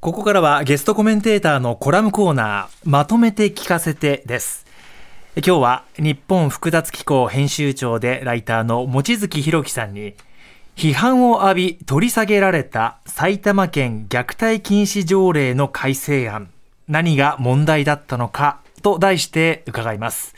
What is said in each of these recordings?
ここからはゲストコメンテーターのコラムコーナーまとめて聞かせてです。今日は日本複雑機構編集長でライターの望月博樹さんに批判を浴び取り下げられた埼玉県虐待禁止条例の改正案。何が問題だったのかと題して伺います。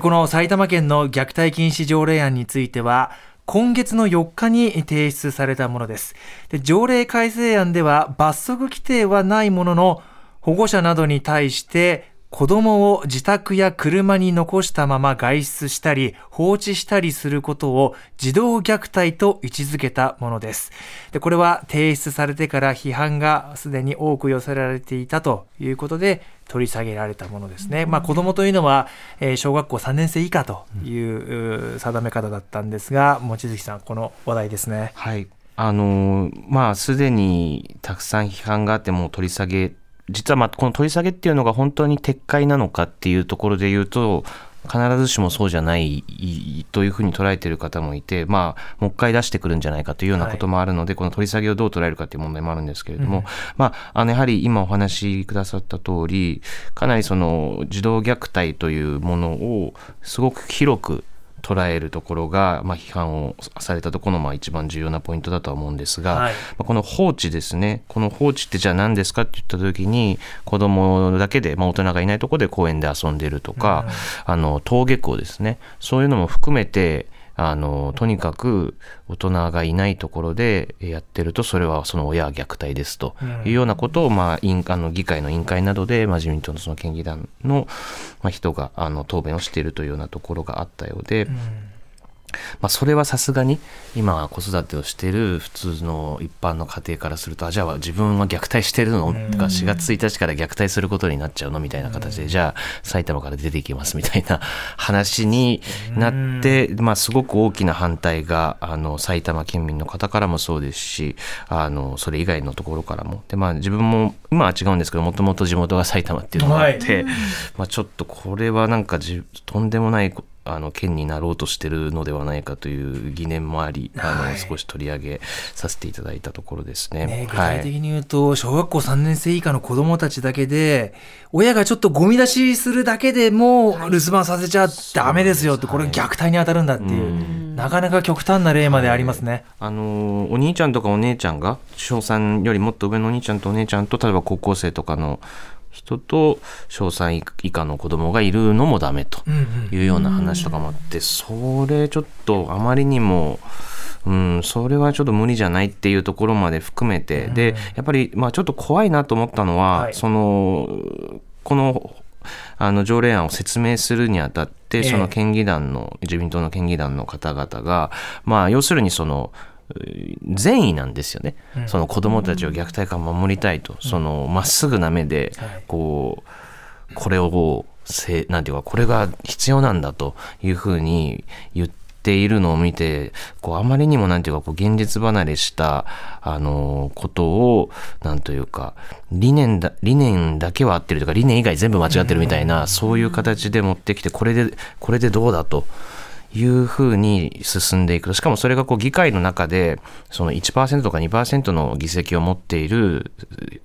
この埼玉県の虐待禁止条例案については今月の4日に提出されたものですで条例改正案では罰則規定はないものの保護者などに対して子供を自宅や車に残したまま外出したり放置したりすることを児童虐待と位置づけたものです。でこれは提出されてから批判がすでに多く寄せられていたということで取り下げられたものですね。まあ、子供というのは、えー、小学校3年生以下という定め方だったんですが、望月さん、この話題ですね。はい。あのまあ、すでにたくさん批判があっても取り下げ実はまあこの取り下げっていうのが本当に撤回なのかっていうところで言うと必ずしもそうじゃないというふうに捉えている方もいて、まあ、もう一回出してくるんじゃないかというようなこともあるので、はい、この取り下げをどう捉えるかという問題もあるんですけれども、うん、まあ、あのやはり今お話しくださった通りかなりその児童虐待というものをすごく広く捉えるところが、まあ、批判をされたところのまあ一番重要なポイントだとは思うんですが、はい、まあ、この放置ですね。この放置ってじゃあ何ですかって言った時に子供だけで、まあ、大人がいないところで公園で遊んでるとか、うん、あの登下校ですね。そういうのも含めてあのとにかく大人がいないところでやってるとそれはその親虐待ですというようなことを、まあ、あの議会の委員会などで、まあ、自民党のその県議団の、まあ、人があの答弁をしているというようなところがあったようで。うんまあ、それはさすがに今子育てをしている普通の一般の家庭からするとあじゃあ自分は虐待してるの？とか4月1日から虐待することになっちゃうの？みたいな形でじゃあ埼玉から出ていきますみたいな話になって、まあ、すごく大きな反対があの埼玉県民の方からもそうですしあのそれ以外のところからも。で、まあ、自分も今は違うんですけどもともと地元が埼玉っていうのがあって、はい、まあ、ちょっとこれはなんかじとんでもないことあの県になろうとしてるのではないかという疑念もあり、はい、あの少し取り上げさせていただいたところですね、ね、具体的に言うと、はい、小学校3年生以下の子どもたちだけで親がちょっとゴミ出しするだけでも留守番させちゃダメですよって、これ虐待に当たるんだっていう、なかなか極端な例までありますね、あのお兄ちゃんとかお姉ちゃんが小3よりもっと上のお兄ちゃんとお姉ちゃんと例えば高校生とかの人と小3以下の子供がいるのもダメというような話とかもあって、それちょっとあまりにも。うん、それはちょっと無理じゃないっていうところまで含めて、でやっぱり、まあ、ちょっと怖いなと思ったのは、はい、そのこのあの条例案を説明するにあたって、その県議団の、自民党の県議団の方々が、まあ、要するにその善意なんですよね、うん、その子供たちを虐待から守りたいと、うん、そのまっすぐな目でこう、これをせなんていうかこれが必要なんだというふうに言っているのを見てこうあまりにもなんていうかこう現実離れしたあのことをなんというか理念だ理念だけは合ってるとか理念以外全部間違ってるみたいな、そういう形で持ってきてこれでこれでどうだと。いうふうに進んでいく。としかもそれがこう議会の中でその1%とか2%の議席を持っている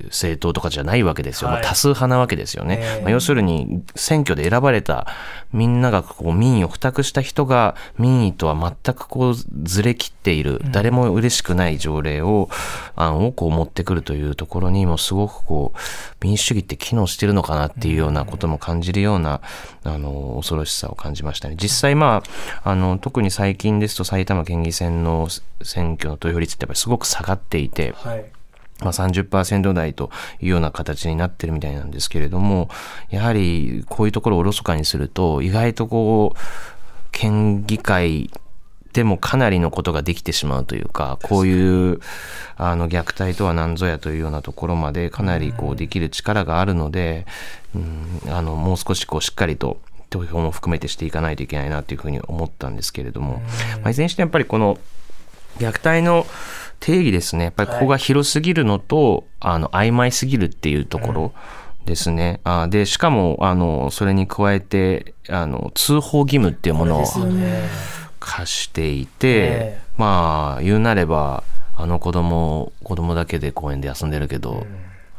政党とかじゃないわけですよ、はい、多数派なわけですよね、まあ、要するに選挙で選ばれたみんながこう民意を付託した人が民意とは全くこうずれ切っている、誰も嬉しくない条例を案をこう持ってくるというところにもすごくこう民主主義って機能してるのかなっていうようなことも感じるようなあの恐ろしさを感じましたね。実際まああの特に最近ですと埼玉県議選の選挙の投票率ってやっぱりすごく下がっていて。はいまあ、30%台というような形になってるみたいなんですけれども、やはりこういうところをおろそかにすると、意外とこう、県議会でもかなりのことができてしまうというか、こういうあの虐待とは何ぞやというようなところまでかなりこうできる力があるので、うん、あのもう少しこうしっかりと投票も含めてしていかないといけないなというふうに思ったんですけれども、まあ、いずれにしてやっぱりこの虐待の定義ですね。やっぱりここが広すぎるのと、はい、あの曖昧すぎるっていうところ、ですね。あでしかもあのそれに加えてあの通報義務っていうものを課していて、ね、まあ言うなればあの子供子供だけで公園で遊んでるけど、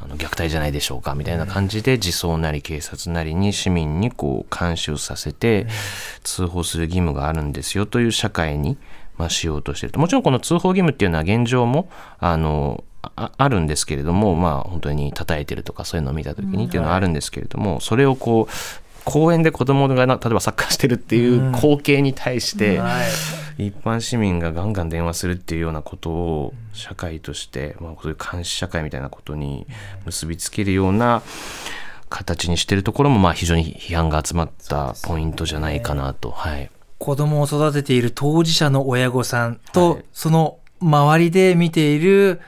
あの虐待じゃないでしょうかみたいな感じで自走なり警察なりに市民にこう監視をさせて通報する義務があるんですよという社会に、まあ、しようとしていると。もちろんこの通報義務っていうのは現状もあのああるんですけれどもまあ本当に叩いてるとかそういうのを見た時にっていうのはあるんですけれども、それをこう公園で子供がな例えばサッカーしてるっていう光景に対して、一般市民がガンガン電話するっていうようなことを社会として、まあ、そういう監視社会みたいなことに結びつけるような形にしてるところもまあ非常に批判が集まったポイントじゃないかなと。はい、子供を育てている当事者の親御さんと、はい、その周りで見ている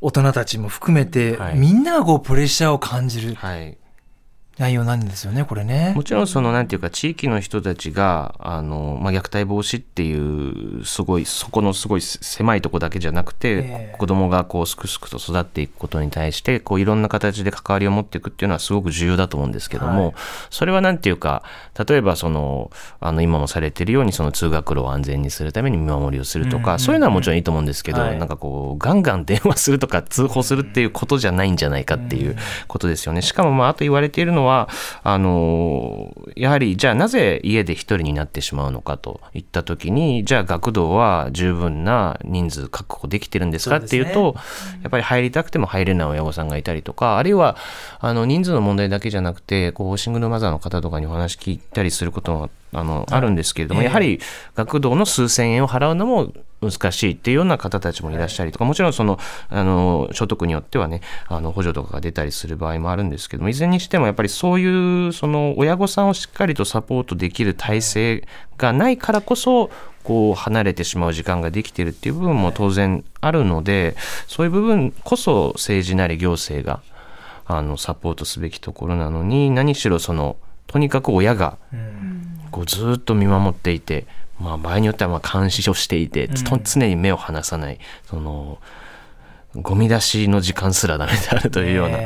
大人たちも含めて、はい、みんながこうプレッシャーを感じる。はい内容なんですよね、これね。もちろん、その、なんていうか、地域の人たちが、あの、まあ、虐待防止っていう、すごい、そこのすごい狭いとこだけじゃなくて、えー、子供がこう、すくすくと育っていくことに対して、こう、いろんな形で関わりを持っていくっていうのはすごく重要だと思うんですけども、はい、それはなんていうか、例えば、その、あの、今もされているように、その通学路を安全にするために見守りをするとか、うんうんうん、そういうのはもちろんいいと思うんですけど、はい、なんかこう、ガンガン電話するとか、通報するっていうことじゃないんじゃないかっていうことですよね。しかも、まあ、あと言われているのは、あのやはりじゃあなぜ家で一人になってしまうのかといった時にじゃあ学童は十分な人数確保できてるんですかっていうと、ね、やっぱり入りたくても入れない親御さんがいたりとかあるいはあの人数の問題だけじゃなくてこうシングルマザーの方とかにお話聞いたりすることもあのあるんですけれども、やはり学童の数千円を払うのも難しいっていうような方たちもいらっしゃりとか、もちろんその、あの、所得によってはね、あの、補助とかが出たりする場合もあるんですけども、いずれにしてもやっぱりそういう、その、親御さんをしっかりとサポートできる体制がないからこそ、こう離れてしまう時間ができているっていう部分も当然あるのでそういう部分こそ政治なり行政があのサポートすべきところなのに何しろそのとにかく親がこうずっと見守っていて、まあ、場合によってはまあ監視をしていて、常に目を離さないそのゴミ出しの時間すらダメであるというような、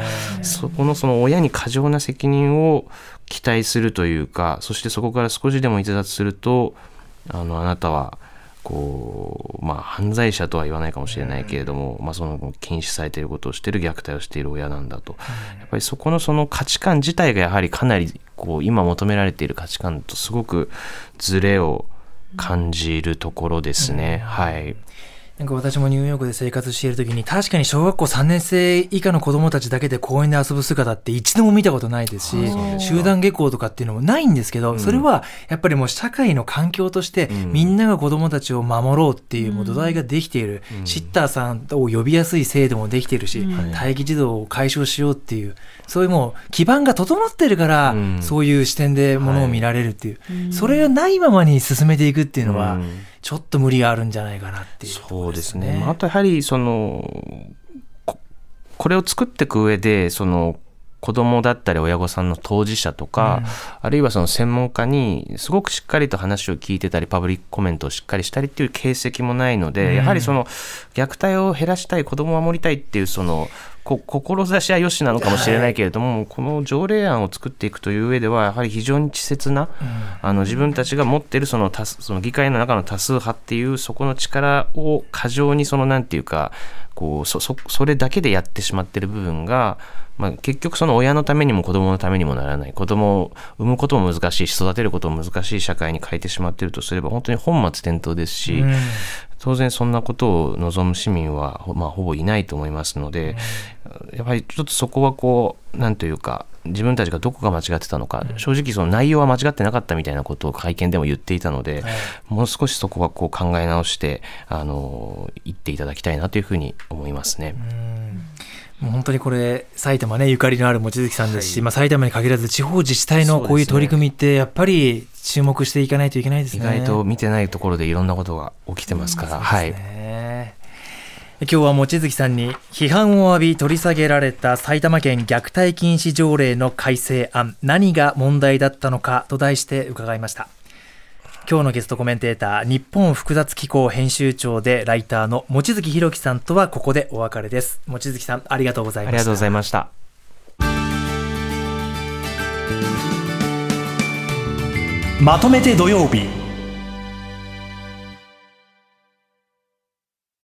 そこのその親に過剰な責任を期待するというかそしてそこから少しでも逸脱するとあのあなたはこうまあ犯罪者とは言わないかもしれないけれども、まあ、その禁止されていることをしている虐待をしている親なんだと、やっぱりそこのその価値観自体がやはりかなりこう今求められている価値観とすごくずれを感じるところですね。はい。なんか私もニューヨークで生活している時に確かに小学校3年生以下の子供たちだけで公園で遊ぶ姿って一度も見たことないですし集団下校とかっていうのもないんですけど、うん、それはやっぱりもう社会の環境として、みんなが子供たちを守ろうっていうもう土台ができている、うん、シッターさんを呼びやすい制度もできているし、うん、待機児童を解消しようっていうそういうもう基盤が整ってるから、そういう視点でものを見られるっていう、それがないままに進めていくっていうのは、ちょっと無理があるんじゃないかなっていう、ね、そうですね。あとやはりそのこれを作っていく上でその子供だったり親御さんの当事者とか、うん、あるいはその専門家にすごくしっかりと話を聞いてたりパブリックコメントをしっかりしたりっていう形跡もないので、うん、やはりその虐待を減らしたい子供を守りたいっていうその志は良しなのかもしれないけれども、はい、この条例案を作っていくという上ではやはり非常に稚拙な、うん、あの自分たちが持っているその多その議会の中の多数派っていうそこの力を過剰にそのなんていうかこうそそそれだけでやってしまってる部分が、まあ、結局その親のためにも子供のためにもならない。子供を産むことも難しいし育てることも難しい社会に変えてしまっているとすれば本当に本末転倒ですし、うん、当然そんなことを望む市民は、まあ、ほぼいないと思いますので、うん、やっぱりちょっとそこはこうなんというか自分たちがどこが間違ってたのか、うん、正直その内容は間違ってなかったみたいなことを会見でも言っていたので、もう少しそこはこう考え直してあの言っていただきたいなというふうに思いますね。もう本当にこれ埼玉ねゆかりのある望月さんですし、はい、まあ、埼玉に限らず地方自治体のこういう取り組みってやっぱり注目していかないといけないですね。意外と見てないところでいろんなことが起きてますから。うん、はい。今日は望月さんに批判を浴び取り下げられた埼玉県虐待禁止条例の改正案何が問題だったのかと題して伺いました今日のゲストコメンテーター日本複雑機構編集長でライターの望月弘樹さんとはここでお別れです。望月さんありがとうございました。ありがとうございました。まとめて土曜日